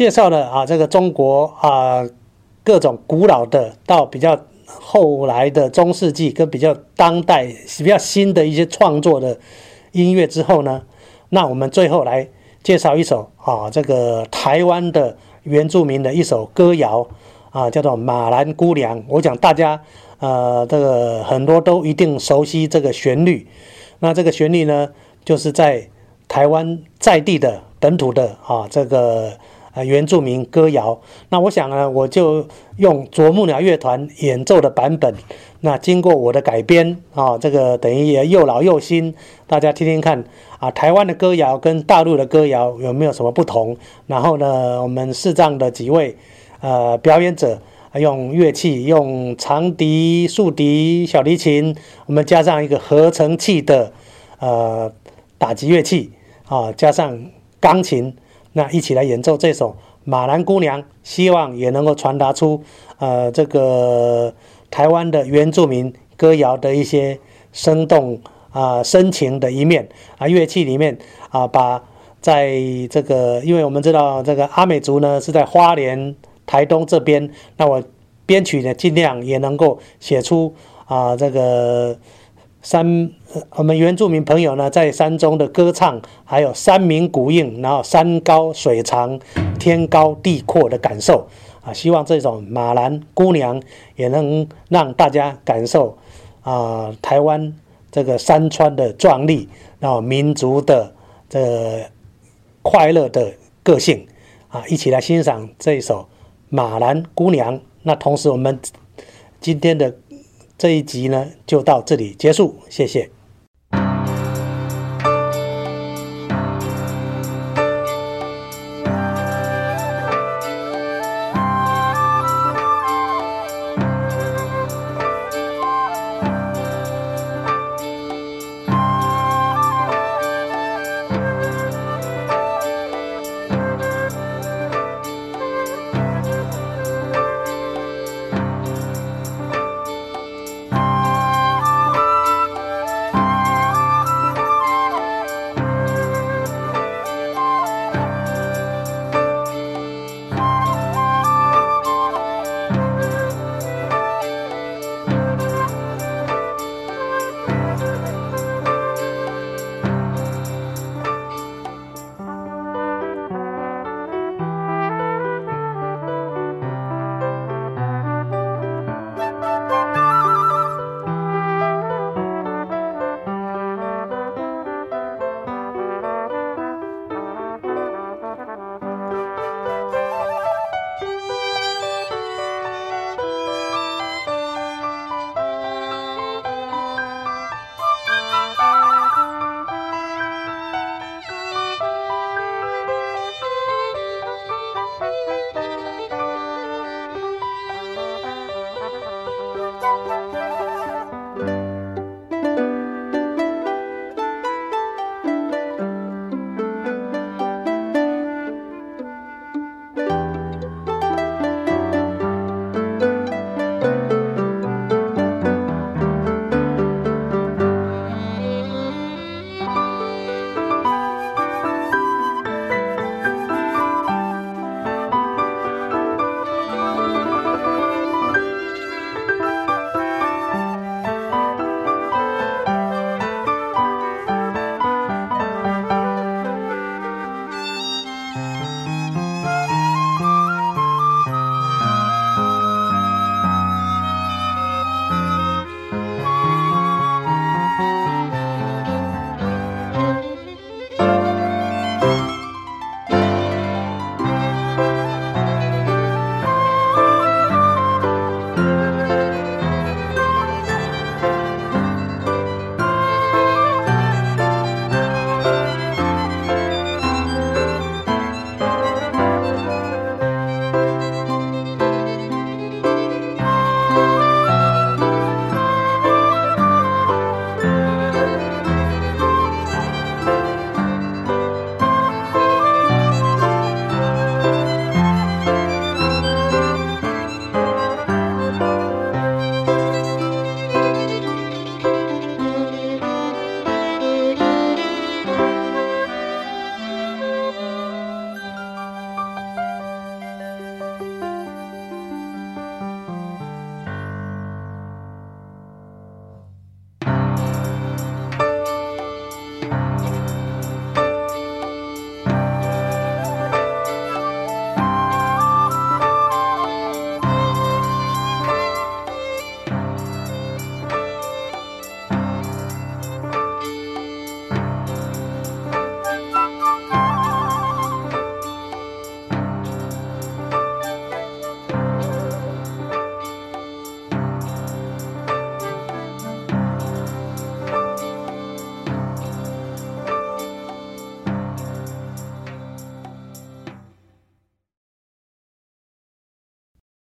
介绍了啊这个中国啊各种古老的到比较后来的中世纪跟比较当代比较新的一些创作的音乐之后呢，那我们最后来介绍一首啊这个台湾的原住民的一首歌谣啊，叫做《马兰姑娘》。我讲大家呃这个很多都一定熟悉这个旋律。那这个旋律呢，就是在台湾在地的本土的啊，这个原住民歌谣。那我想呢，我就用啄木鸟乐团演奏的版本。那经过我的改编啊，这个等于也又老又新，大家听听看啊，台湾的歌谣跟大陆的歌谣有没有什么不同？然后呢，我们视障的几位呃表演者。用乐器，用长笛、竖笛、小提琴，我们加上一个合成器的呃打击乐器啊，加上钢琴，那一起来演奏这首《马兰姑娘》，希望也能够传达出呃这个台湾的原住民歌谣的一些生动啊深情的一面啊。乐器里面啊，把在这个，因为我们知道这个阿美族呢是在花莲。台东这边，那我编曲呢，尽量也能够写出啊，这个山我们原住民朋友呢，在山中的歌唱，还有山明谷应，然后山高水长、天高地阔的感受啊。希望这种马兰姑娘也能让大家感受啊，台湾这个山川的壮丽，然后民族的这快乐的个性啊，一起来欣赏这一首。马兰姑娘，那同时我们今天的这一集呢，就到这里结束，谢谢。